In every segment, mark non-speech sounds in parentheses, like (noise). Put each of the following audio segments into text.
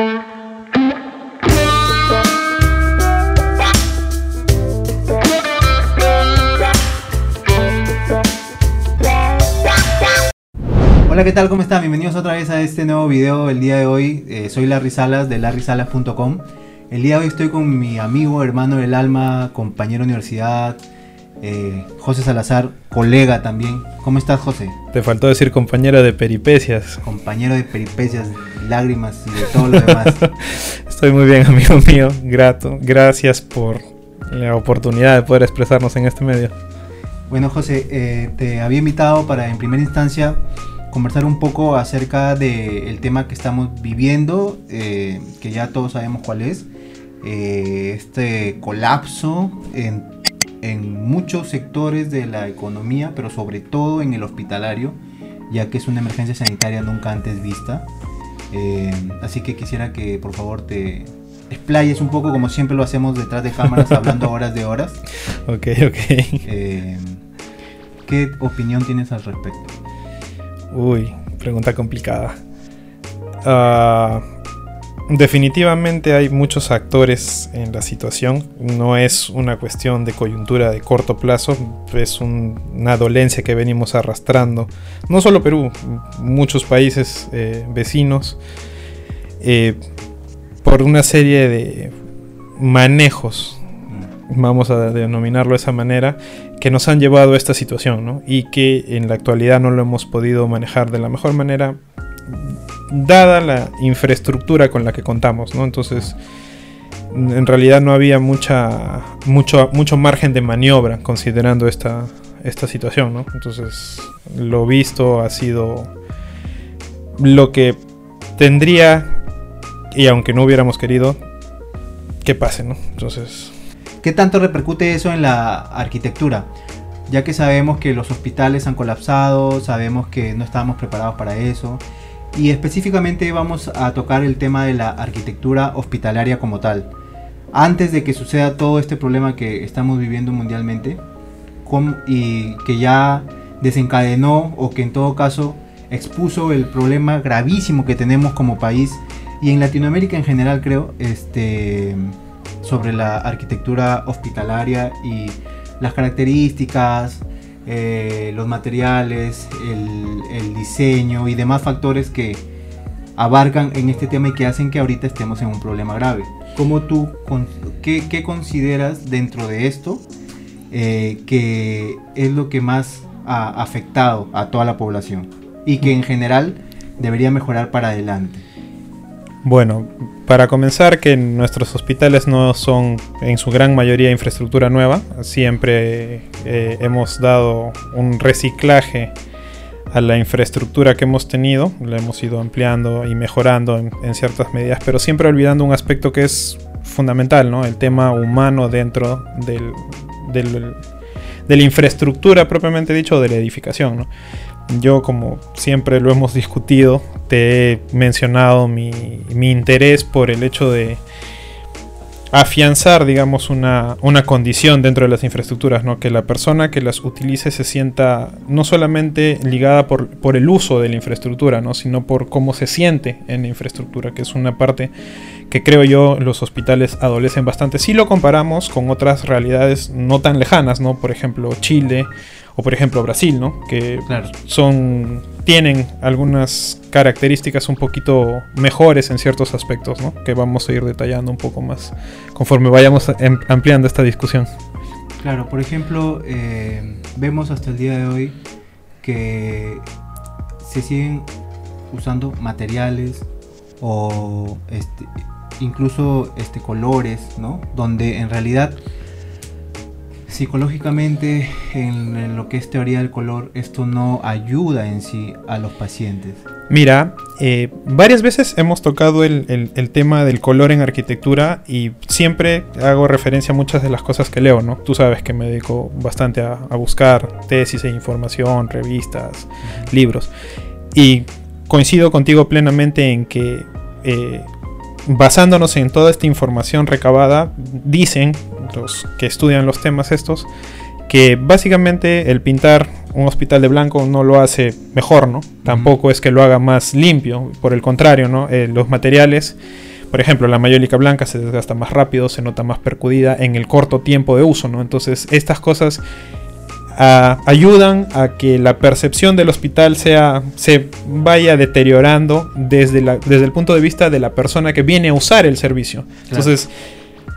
Hola, ¿qué tal? ¿Cómo están? Bienvenidos otra vez a este nuevo video. El día de hoy eh, soy Larry Salas de larrysalas.com. El día de hoy estoy con mi amigo, hermano del alma, compañero de universidad, eh, José Salazar, colega también. ¿Cómo estás, José? Te faltó decir compañero de peripecias. Compañero de peripecias, lágrimas y de todo lo demás. (laughs) Estoy muy bien, amigo mío. Grato. Gracias por la oportunidad de poder expresarnos en este medio. Bueno, José, eh, te había invitado para en primera instancia conversar un poco acerca del tema que estamos viviendo, eh, que ya todos sabemos cuál es, eh, este colapso en, en, muchos sectores de la economía, pero sobre todo en el hospitalario, ya que es una emergencia sanitaria nunca antes vista. Eh, así que quisiera que por favor te explayes un poco como siempre lo hacemos detrás de cámaras, (laughs) hablando horas de horas. Ok, ok. ¿Qué opinión tienes al respecto? Uy, pregunta complicada. Uh, definitivamente hay muchos actores en la situación. No es una cuestión de coyuntura de corto plazo, es un, una dolencia que venimos arrastrando. No solo Perú, muchos países eh, vecinos. Eh, por una serie de manejos, vamos a denominarlo de esa manera, que nos han llevado a esta situación ¿no? y que en la actualidad no lo hemos podido manejar de la mejor manera dada la infraestructura con la que contamos. ¿no? Entonces, en realidad no había mucha, mucho, mucho margen de maniobra considerando esta, esta situación. ¿no? Entonces, lo visto ha sido lo que tendría, y aunque no hubiéramos querido, que pase. ¿no? Entonces... ¿Qué tanto repercute eso en la arquitectura? Ya que sabemos que los hospitales han colapsado, sabemos que no estábamos preparados para eso. Y específicamente vamos a tocar el tema de la arquitectura hospitalaria como tal. Antes de que suceda todo este problema que estamos viviendo mundialmente y que ya desencadenó o que en todo caso expuso el problema gravísimo que tenemos como país y en Latinoamérica en general creo, este sobre la arquitectura hospitalaria y las características, eh, los materiales, el, diseño y demás factores que abarcan en este tema y que hacen que ahorita estemos en un problema grave. ¿Cómo tú, qué, consideras dentro de esto eh, que es lo que más ha afectado a toda la población y que en general debería mejorar para adelante? Bueno, para comenzar, que nuestros hospitales no son en su gran mayoría infraestructura nueva. Siempre eh, hemos dado un reciclaje a la infraestructura que hemos tenido. La hemos ido ampliando y mejorando en, ciertas medidas, pero siempre olvidando un aspecto que es fundamental, ¿no? El tema humano dentro del, de la infraestructura propiamente dicho de la edificación, yo como siempre lo hemos discutido, te he mencionado mi, interés por el hecho de afianzar, digamos, una, condición dentro de las infraestructuras, ¿no? que la persona que las utilice se sienta no solamente ligada por, por, el uso de la infraestructura, ¿no? sino por cómo se siente en la infraestructura, que es una parte que creo yo los hospitales adolecen bastante. Si lo comparamos con otras realidades no tan lejanas, ¿no? por ejemplo Chile, o por ejemplo Brasil, ¿no? Que son tienen algunas características un poquito mejores en ciertos aspectos, ¿no? Que vamos a ir detallando un poco más conforme vayamos em, ampliando esta discusión. Claro, por ejemplo, eh, vemos hasta el día de hoy que se siguen usando materiales o este, incluso este, colores, ¿no? Donde en realidad psicológicamente en, lo que es teoría del color, esto no ayuda en sí a los pacientes. Mira, eh, varias veces hemos tocado el, el, tema del color en arquitectura y siempre hago referencia a muchas de las cosas que leo, ¿no? Tú sabes que me dedico bastante a, a buscar tesis e información, revistas, libros. Y coincido contigo plenamente en que eh, basándonos en toda esta información recabada, dicen los que estudian los temas estos, que básicamente el pintar un hospital de blanco no lo hace mejor, ¿no? Tampoco es que lo haga más limpio, por el contrario, ¿no? Eh, los materiales Por ejemplo, la mayólica blanca se desgasta más rápido, se nota más percudida en el corto tiempo de uso, ¿no? Entonces, estas cosas ah, ayudan a que la percepción del hospital sea, se vaya deteriorando desde, la, desde el punto de vista de la persona que viene a usar el servicio. Entonces,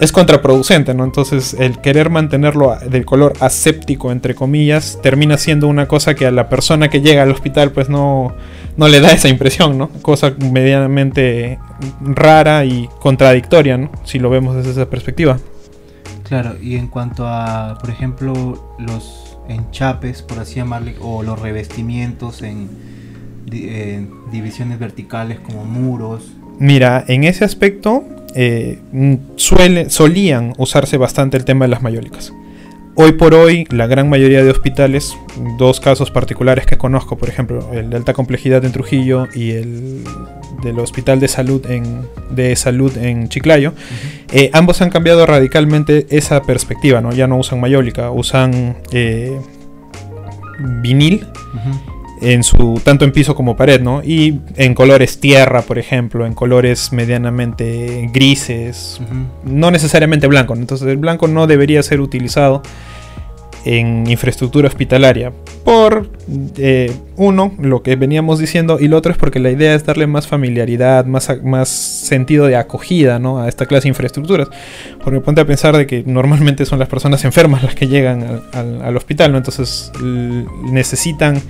es contraproducente, ¿no? Entonces el querer mantenerlo del color aséptico, entre comillas, termina siendo una cosa que a la persona que llega al hospital pues no, no le da esa impresión, ¿no? Cosa medianamente rara y contradictoria, ¿no? Si lo vemos desde esa perspectiva. Claro, y en cuanto a, por ejemplo, los enchapes, por así llamarle, o los revestimientos en eh, divisiones verticales como muros. Mira, en ese aspecto eh, suele, solían usarse bastante el tema de las mayólicas. Hoy por hoy, la gran mayoría de hospitales, dos casos particulares que conozco, por ejemplo, el de alta complejidad en Trujillo y el del Hospital de Salud en, de salud en Chiclayo, eh, ambos han cambiado radicalmente esa perspectiva, ¿no? Ya no usan mayólica, usan eh, vinil en su tanto en piso como pared, ¿no? Y en colores tierra, por ejemplo, en colores medianamente grises, no necesariamente blanco. Entonces el blanco no debería ser utilizado en infraestructura hospitalaria. Por eh, uno, lo que veníamos diciendo, y lo otro es porque la idea es darle más familiaridad, más, más sentido de acogida ¿no? a esta clase de infraestructuras. Porque ponte a pensar de que normalmente son las personas enfermas las que llegan al, al hospital, ¿no? Entonces necesitan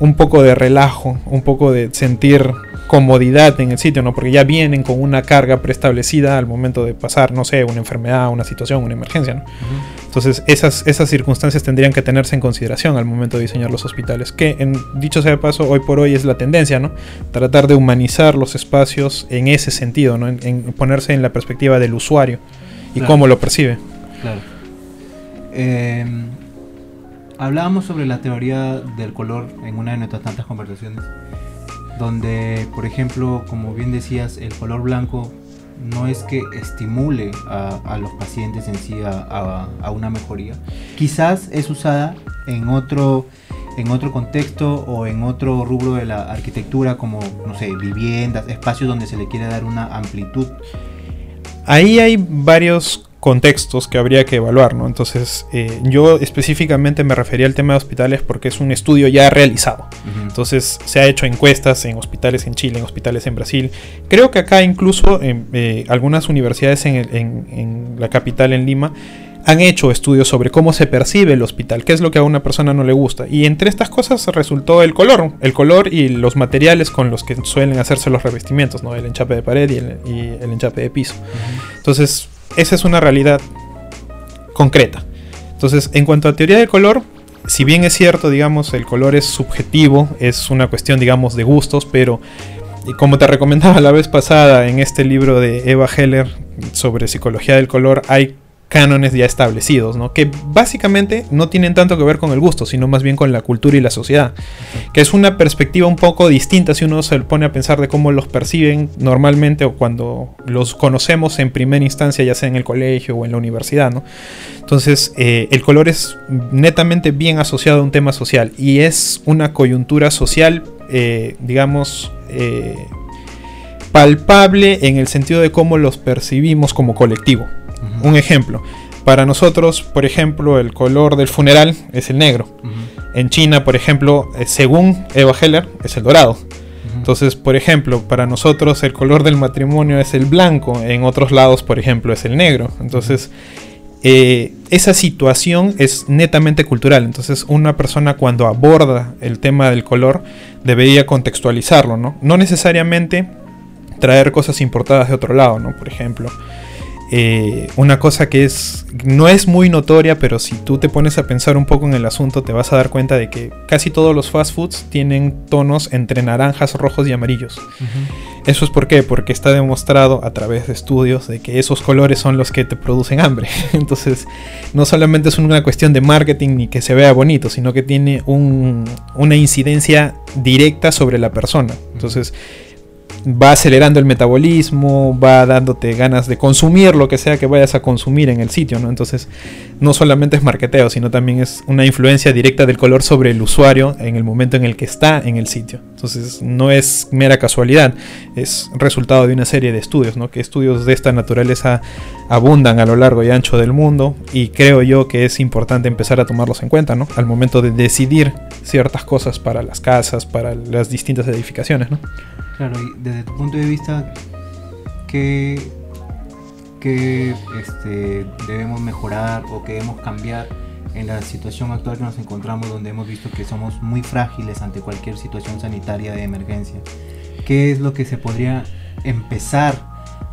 un poco de relajo, un poco de sentir comodidad en el sitio, ¿no? Porque ya vienen con una carga preestablecida al momento de pasar, no sé, una enfermedad, una situación, una emergencia, ¿no? Entonces, esas, esas circunstancias tendrían que tenerse en consideración al momento de diseñar los hospitales, que en dicho sea de paso, hoy por hoy es la tendencia, ¿no? Tratar de humanizar los espacios en ese sentido, ¿no? En, ponerse en la perspectiva del usuario y cómo lo percibe. Claro. Eh, hablábamos sobre la teoría del color en una de nuestras tantas conversaciones, donde, por ejemplo, como bien decías, el color blanco no es que estimule a, los pacientes en sí a, una mejoría. Quizás es usada en otro, en otro contexto o en otro rubro de la arquitectura, como, no sé, viviendas, espacios donde se le quiere dar una amplitud. Ahí hay varios contextos que habría que evaluar, ¿no? Entonces, eh, yo específicamente me refería al tema de hospitales porque es un estudio ya realizado. Entonces, se ha hecho encuestas en hospitales en Chile, en hospitales en Brasil. Creo que acá incluso en eh, algunas universidades en, en la capital, en Lima, han hecho estudios sobre cómo se percibe el hospital, qué es lo que a una persona no le gusta. Y entre estas cosas resultó el color, el color y los materiales con los que suelen hacerse los revestimientos, ¿no? el enchape de pared y el, enchape de piso. Entonces, esa es una realidad concreta. Entonces, en cuanto a teoría del color, si bien es cierto, digamos, el color es subjetivo, es una cuestión, digamos, de gustos, pero como te recomendaba la vez pasada en este libro de Eva Heller sobre psicología del color, hay cánones ya establecidos, ¿no? Que básicamente no tienen tanto que ver con el gusto, sino más bien con la cultura y la sociedad. Que es una perspectiva un poco distinta si uno se pone a pensar de cómo los perciben normalmente o cuando los conocemos en primera instancia, ya sea en el colegio o en la universidad, ¿no? Entonces, eh, el color es netamente bien asociado a un tema social y es una coyuntura social, eh, digamos, eh, palpable en el sentido de cómo los percibimos como colectivo. Un ejemplo. Para nosotros, por ejemplo, el color del funeral es el negro. En China, por ejemplo, eh, según Eva Heller, es el dorado. Entonces, por ejemplo, para nosotros el color del matrimonio es el blanco. En otros lados, por ejemplo, es el negro. Entonces, eh, esa situación es netamente cultural. Entonces, una persona cuando aborda el tema del color debería contextualizarlo, ¿no? No necesariamente traer cosas importadas de otro lado, ¿no? Por ejemplo. Eh, una cosa que es no es muy notoria, pero si tú te pones a pensar un poco en el asunto, te vas a dar cuenta de que casi todos los fast foods tienen tonos entre naranjas, rojos y amarillos. Eso es por qué, porque está demostrado a través de estudios de que esos colores son los que te producen hambre. (laughs) Entonces, no solamente es una cuestión de marketing ni que se vea bonito, sino que tiene una incidencia directa sobre la persona. Entonces, va acelerando el metabolismo, va dándote ganas de consumir lo que sea que vayas a consumir en el sitio, ¿no? Entonces, no solamente es marketeo, sino también es una influencia directa del color sobre el usuario en el momento en el que está en el sitio. Entonces no es mera casualidad, es resultado de una serie de estudios, ¿no? que estudios de esta naturaleza abundan a lo largo y ancho del mundo y creo yo que es importante empezar a tomarlos en cuenta ¿no? al momento de decidir ciertas cosas para las casas, para las distintas edificaciones. ¿no? Claro, y desde tu punto de vista, ¿qué, qué este, debemos mejorar o qué debemos cambiar? En la situación actual que nos encontramos, donde hemos visto que somos muy frágiles ante cualquier situación sanitaria de emergencia. ¿Qué es lo que se podría empezar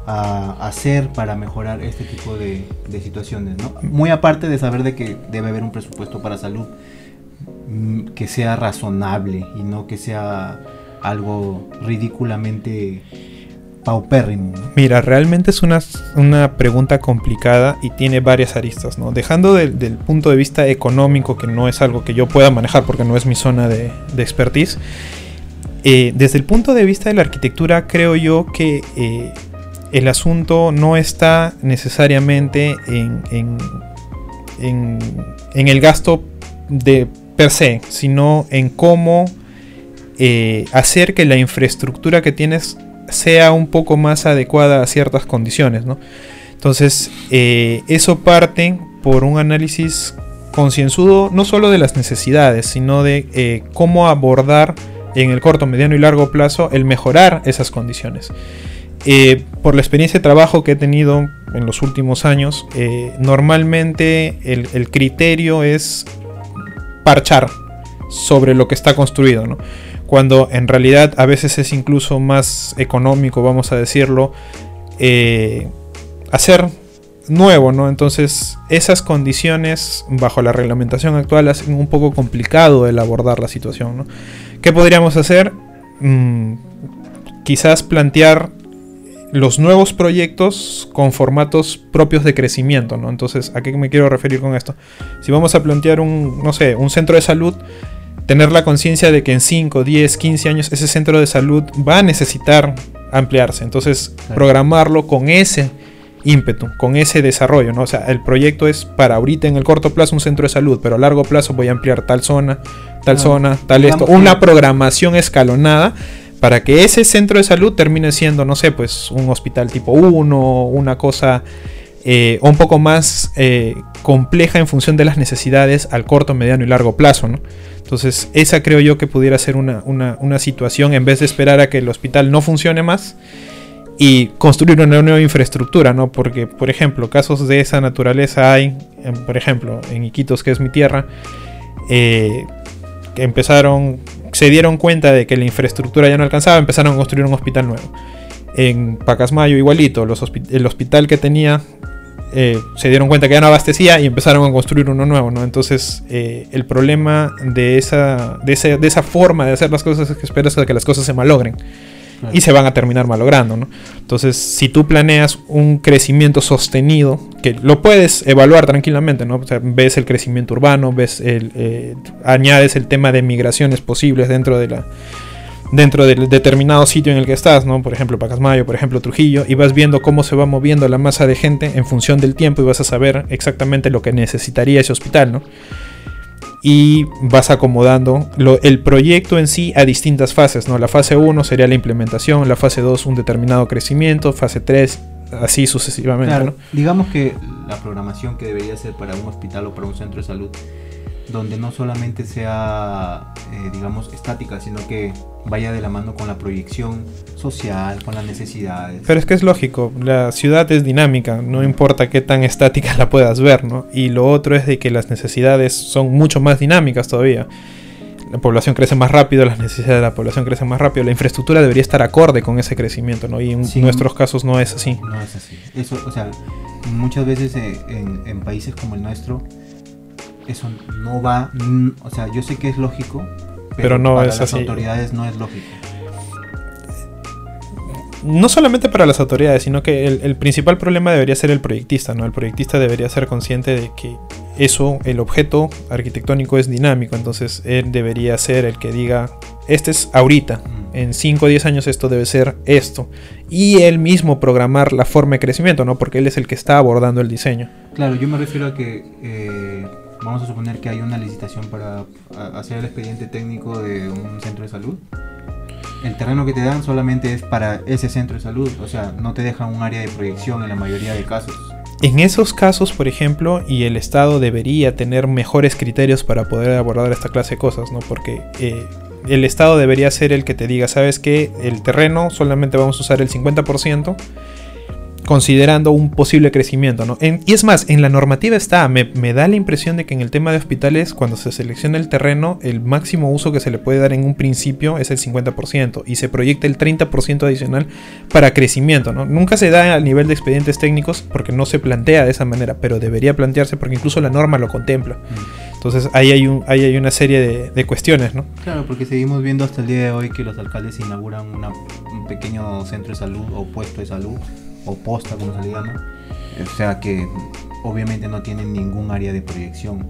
a hacer para mejorar este tipo de, situaciones? ¿no? Muy aparte de saber de que debe haber un presupuesto para salud mm, que sea razonable y no que sea algo ridículamente Mira, realmente es una, una pregunta complicada y tiene varias aristas, ¿no? Dejando del punto de vista económico, que no es algo que yo pueda manejar porque no es mi zona de, expertise, eh, desde el punto de vista de la arquitectura, creo yo que eh, el asunto no está necesariamente en, en, el gasto de per se, sino en cómo eh, hacer que la infraestructura que tienes sea un poco más adecuada a ciertas condiciones. ¿no? Entonces, eh, eso parte por un análisis concienzudo no solo de las necesidades, sino de eh, cómo abordar en el corto, mediano y largo plazo el mejorar esas condiciones. Eh, por la experiencia de trabajo que he tenido en los últimos años, normalmente el, el, criterio es parchar sobre lo que está construido. ¿no? Cuando en realidad a veces es incluso más económico, vamos a decirlo, eh, hacer nuevo, ¿no? Entonces, esas condiciones bajo la reglamentación actual hacen un poco complicado el abordar la situación, ¿no? ¿Qué podríamos hacer? Mm, quizás plantear los nuevos proyectos con formatos propios de crecimiento, ¿no? Entonces, ¿a qué me quiero referir con esto? Si vamos a plantear un, no sé, un centro de salud, tener la conciencia de que en 5, 10, 15 años ese centro de salud va a necesitar ampliarse. Entonces, programarlo con ese ímpetu, con ese desarrollo, ¿no? O sea, el proyecto es para ahorita en el corto plazo un centro de salud, pero a largo plazo voy a ampliar tal zona, tal zona, tal esto. Una programación escalonada para que ese centro de salud termine siendo, no sé, pues un hospital tipo 1, una cosa eh, un poco más eh, compleja en función de las necesidades al corto, mediano y largo plazo, ¿no? Entonces, esa creo yo que pudiera ser una, situación en vez de esperar a que el hospital no funcione más y construir una nueva infraestructura, ¿no? Porque, por ejemplo, casos de esa naturaleza hay, por ejemplo, en Iquitos, que es mi tierra, eh, empezaron, se dieron cuenta de que la infraestructura ya no alcanzaba, empezaron a construir un hospital nuevo. En Pacasmayo igualito, el hospital que tenía eh, se dieron cuenta que ya no abastecía y empezaron a construir uno nuevo, ¿no? Entonces, eh, el problema de esa, de, esa forma de hacer las cosas es que esperas a que las cosas se malogren. Y se van a terminar malogrando, ¿no? Entonces, si tú planeas un crecimiento sostenido, que lo puedes evaluar tranquilamente, ¿no? ves el crecimiento urbano, ves el, eh, añades el tema de migraciones posibles dentro de la, dentro del determinado sitio en el que estás, ¿no? Por ejemplo, Pacasmayo, por ejemplo, Trujillo, y vas viendo cómo se va moviendo la masa de gente en función del tiempo y vas a saber exactamente lo que necesitaría ese hospital, ¿no? Y vas acomodando el proyecto en sí a distintas fases, ¿no? La fase 1 sería la implementación, la fase 2 un determinado crecimiento, fase 3 así sucesivamente, ¿no? Digamos que la programación que debería ser para un hospital o para un centro de salud donde no solamente sea, eh, digamos, estática, sino que vaya de la mano con la proyección social, con las necesidades. Pero es que es lógico, la ciudad es dinámica, no importa qué tan estática la puedas ver, ¿no? Y lo otro es de que las necesidades son mucho más dinámicas todavía. La población crece más rápido, las necesidades de la población crecen más rápido, la infraestructura debería estar acorde con ese crecimiento, ¿no? Y en nuestros casos no es así. No es así. Eso, o sea, muchas veces eh, en, en países como el nuestro, eso no va, o sea, yo sé que es lógico, pero, no para las autoridades no es lógico. No solamente para las autoridades, sino que el, principal problema debería ser el proyectista, ¿no? El proyectista debería ser consciente de que eso, el objeto arquitectónico es dinámico, entonces él debería ser el que diga, este es ahorita, en 5 o 10 años esto debe ser esto. Y él mismo programar la forma de crecimiento, ¿no? Porque él es el que está abordando el diseño. Claro, yo me refiero a que eh, vamos a suponer que hay una licitación para hacer el expediente técnico de un centro de salud. el terreno que te dan solamente es para ese centro de salud, o sea, no te dejan un área de proyección en la mayoría de casos. En esos casos, por ejemplo, y el Estado debería tener mejores criterios para poder abordar esta clase de cosas, ¿no? Porque eh, el Estado debería ser el que te diga, sabes que el terreno solamente vamos a usar el 50% considerando un posible crecimiento. ¿no? y es más, en la normativa está, me, da la impresión de que en el tema de hospitales, cuando se selecciona el terreno, el máximo uso que se le puede dar en un principio es el 50% y se proyecta el 30% adicional para crecimiento. ¿no? Nunca se da a nivel de expedientes técnicos porque no se plantea de esa manera, pero debería plantearse porque incluso la norma lo contempla. Mm. Entonces ahí hay, un, ahí hay una serie de, de, cuestiones, ¿no? Claro, porque seguimos viendo hasta el día de hoy que los alcaldes inauguran un pequeño centro de salud o puesto de salud o posta, como se le llama. O sea que obviamente no tienen ningún área de proyección.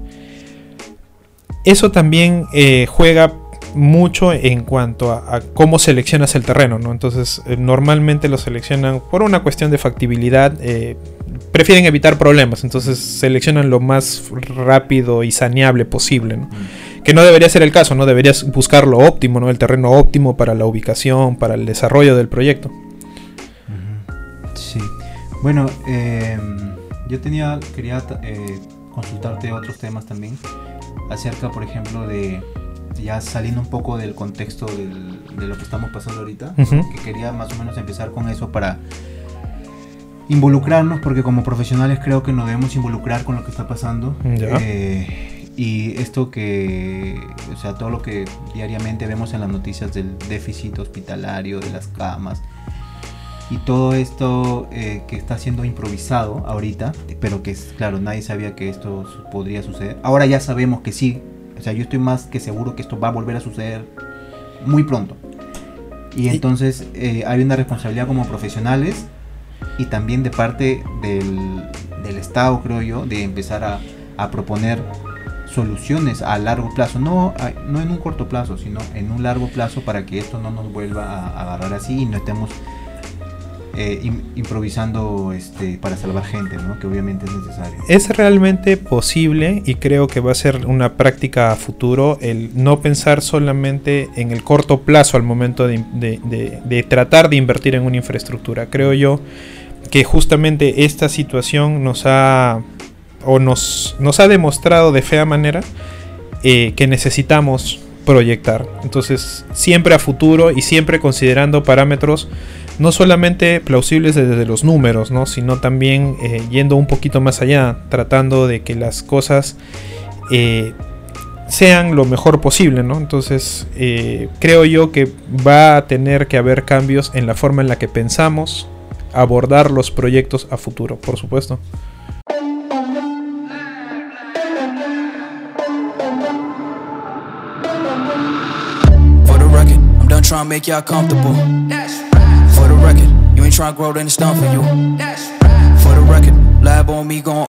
Eso también eh, juega mucho en cuanto a, cómo seleccionas el terreno, ¿no? Entonces, eh, normalmente lo seleccionan por una cuestión de factibilidad. Eh, prefieren evitar problemas, entonces seleccionan lo más rápido y saneable posible, ¿no? Que no debería ser el caso, ¿no? Deberías buscar lo óptimo, ¿no? El terreno óptimo para la ubicación, para el desarrollo del proyecto. Bueno, em, yo tenía, quería eh, consultarte otros temas también acerca, por ejemplo, de ya saliendo un poco del contexto de lo que estamos pasando ahorita, que quería más o menos empezar con eso para involucrarnos, porque como profesionales creo que nos debemos involucrar con lo que está pasando. Eh, y esto que, o sea, todo lo que diariamente vemos en las noticias del déficit hospitalario, de las camas, y todo esto eh, que está siendo improvisado ahorita, pero que es claro, nadie sabía que esto podría suceder. Ahora ya sabemos que sí, o sea, yo estoy más que seguro que esto va a volver a suceder muy pronto. Y entonces eh, hay una responsabilidad como profesionales y también de parte del, del Estado, creo yo, de empezar a, a, proponer soluciones a largo plazo, no, no en un corto plazo, sino en un largo plazo para que esto no nos vuelva a agarrar así y no estemos eh, improvisando este, para salvar gente, ¿no? que obviamente es necesario. Es realmente posible y creo que va a ser una práctica a futuro el no pensar solamente en el corto plazo al momento de, tratar de invertir en una infraestructura. Creo yo que justamente esta situación nos ha o nos, nos ha demostrado de fea manera eh, que necesitamos proyectar. Entonces, siempre a futuro y siempre considerando parámetros no solamente plausibles desde los números, ¿no? sino también eh, yendo un poquito más allá, tratando de que las cosas eh, sean lo mejor posible. ¿no? Entonces, eh, creo yo que va a tener que haber cambios en la forma en la que pensamos abordar los proyectos a futuro, por supuesto. comfortable. Ain't trying to grow, then it's done for you. For the record, lab on me, gon'